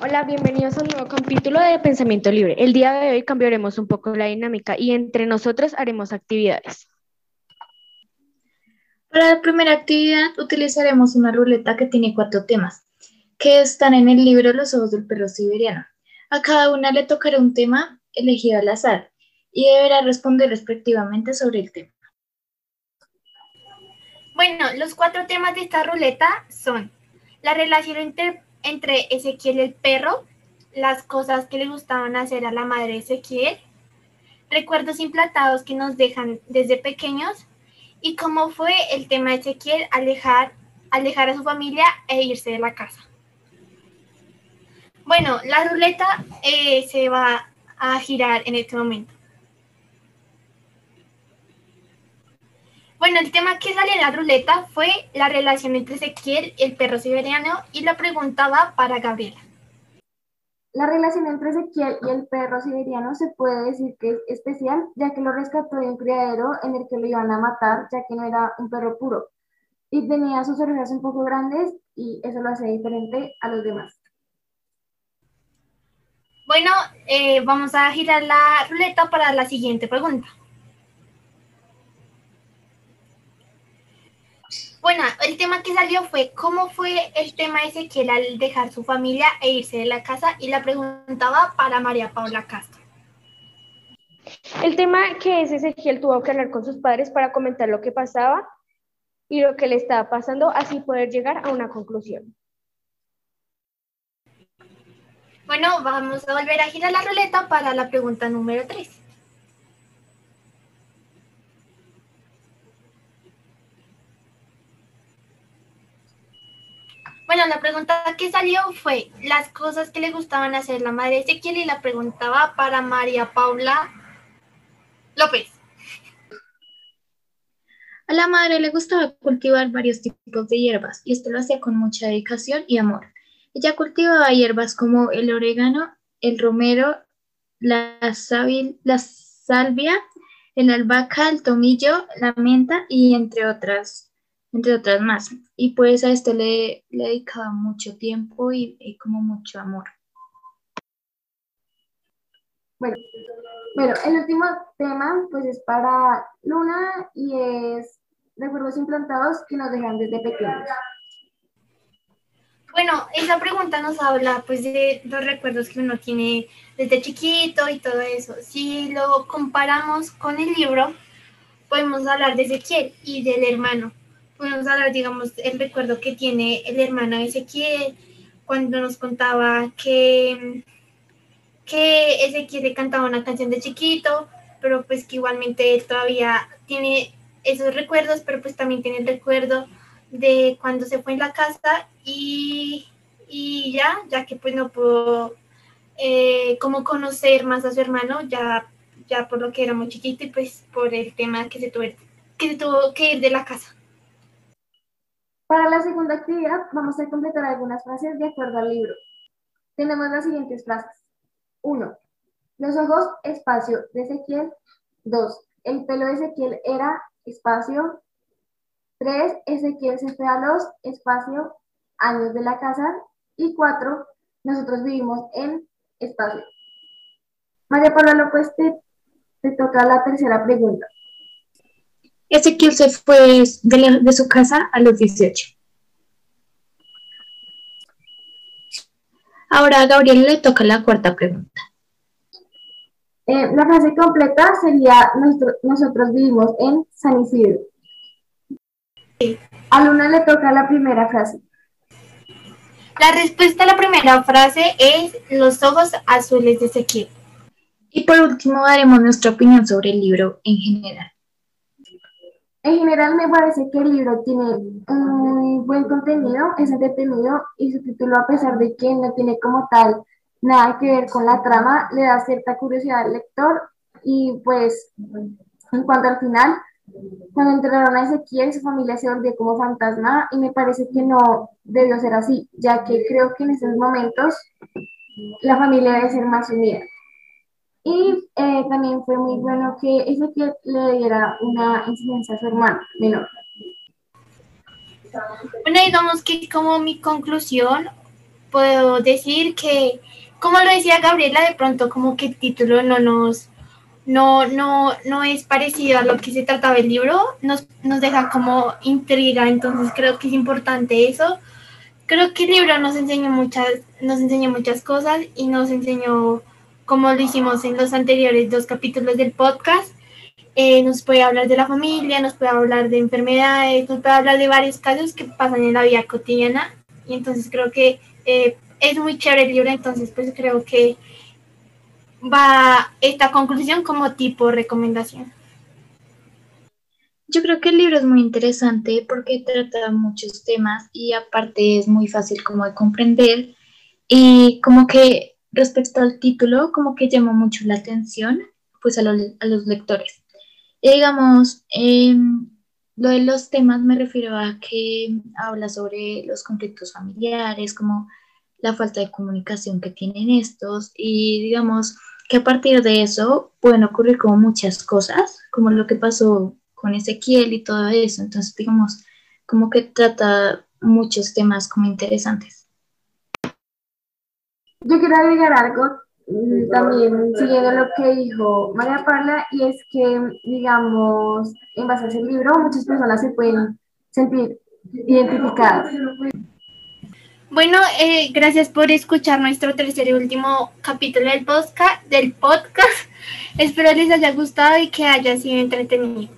Hola, bienvenidos a un nuevo capítulo de Pensamiento Libre. El día de hoy cambiaremos un poco la dinámica y entre nosotros haremos actividades. Para la primera actividad utilizaremos una ruleta que tiene cuatro temas, que están en el libro Los ojos del perro siberiano. A cada una le tocará un tema elegido al azar y deberá responder respectivamente sobre el tema. Bueno, los cuatro temas de esta ruleta son la relación entre, entre Ezequiel el perro, las cosas que le gustaban hacer a la madre Ezequiel, recuerdos implantados que nos dejan desde pequeños y cómo fue el tema de Ezequiel alejar, alejar a su familia e irse de la casa. Bueno, la ruleta eh, se va a girar en este momento. Bueno, el tema que salió en la ruleta fue la relación entre Ezequiel, el perro siberiano, y la pregunta va para Gabriela. La relación entre Ezequiel y el perro siberiano se puede decir que es especial, ya que lo rescató de un criadero en el que lo iban a matar, ya que no era un perro puro. Y tenía sus orejas un poco grandes y eso lo hace diferente a los demás. Bueno, eh, vamos a girar la ruleta para la siguiente pregunta. Bueno, el tema que salió fue cómo fue el tema de Ezequiel al dejar su familia e irse de la casa y la preguntaba para María Paula Castro. El tema que es Ezequiel tuvo que hablar con sus padres para comentar lo que pasaba y lo que le estaba pasando, así poder llegar a una conclusión. Bueno, vamos a volver a girar la ruleta para la pregunta número 3. Bueno, la pregunta que salió fue las cosas que le gustaban hacer la madre de Ezequiel y la preguntaba para María Paula López. A la madre le gustaba cultivar varios tipos de hierbas y esto lo hacía con mucha dedicación y amor. Ella cultivaba hierbas como el orégano, el romero, la, la salvia, el albahaca, el tomillo, la menta y entre otras entre otras más. Y pues a esto le, le dedicaba mucho tiempo y, como mucho amor. Bueno, bueno, el último tema pues es para Luna y es recuerdos implantados que nos dejan desde pequeños. Bueno, esa pregunta nos habla pues de los recuerdos que uno tiene desde chiquito y todo eso. Si lo comparamos con el libro, podemos hablar de Ezequiel y del hermano podemos hablar, digamos, el recuerdo que tiene el hermano Ezequiel cuando nos contaba que, que Ezequiel le cantaba una canción de chiquito, pero pues que igualmente él todavía tiene esos recuerdos, pero pues también tiene el recuerdo de cuando se fue en la casa y, y ya, ya que pues no pudo eh, como conocer más a su hermano, ya, ya por lo que era muy chiquito y pues por el tema que se tuvo que, se tuvo que ir de la casa. Para la segunda actividad vamos a completar algunas frases de acuerdo al libro. Tenemos las siguientes frases. 1. Los ojos, espacio, de Ezequiel. 2. El pelo de Ezequiel era, espacio. 3. Ezequiel se fue a los, espacio, años de la casa. Y 4. Nosotros vivimos en, espacio. María Paula López, te, te toca la tercera pregunta. Ezequiel se fue de, su casa a los 18. Ahora a Gabriel le toca la cuarta pregunta. Eh, la frase completa sería nosotros vivimos en San Isidro. A Luna le toca la primera frase. La respuesta a la primera frase es los ojos azules de Ezequiel. Y por último daremos nuestra opinión sobre el libro en general. En general me parece que el libro tiene un buen contenido, es entretenido y su título a pesar de que no tiene como tal nada que ver con la trama, le da cierta curiosidad al lector y pues en cuanto al final, cuando entregaron a Ezequiel su familia se volvió como fantasma y me parece que no debió ser así, ya que creo que en esos momentos la familia debe ser más unida. Y eh, también fue muy bueno que Ezequiel le diera una enseñanza a su hermano menor. Bueno, digamos que como mi conclusión, puedo decir que, como lo decía Gabriela, de pronto como que el título no nos, no, no, no es parecido a lo que se trataba el libro, nos, nos deja como intriga, entonces creo que es importante eso. Creo que el libro nos enseñó muchas, nos enseñó muchas cosas y nos enseñó, como lo hicimos en los anteriores dos capítulos del podcast, eh, nos puede hablar de la familia, nos puede hablar de enfermedades, nos puede hablar de varios casos que pasan en la vida cotidiana. Y entonces creo que eh, es muy chévere el libro, entonces pues creo que va esta conclusión como tipo recomendación. Yo creo que el libro es muy interesante porque trata muchos temas y aparte es muy fácil como de comprender y como que respecto al título como que llama mucho la atención pues a los lectores digamos, em, lo de los temas me refiero a que habla sobre los conflictos familiares, como la falta de comunicación que tienen estos y digamos que a partir de eso pueden ocurrir como muchas cosas, como lo que pasó con Ezequiel y todo eso. Entonces, digamos, como que trata muchos temas como interesantes. Yo quiero agregar algo Mm, también siguiendo lo que dijo María Paula, y es que, digamos, en base a ese libro, muchas personas se pueden sentir identificadas. Bueno, eh, gracias por escuchar nuestro tercer y último capítulo del podcast, del podcast. Espero les haya gustado y que haya sido entretenido.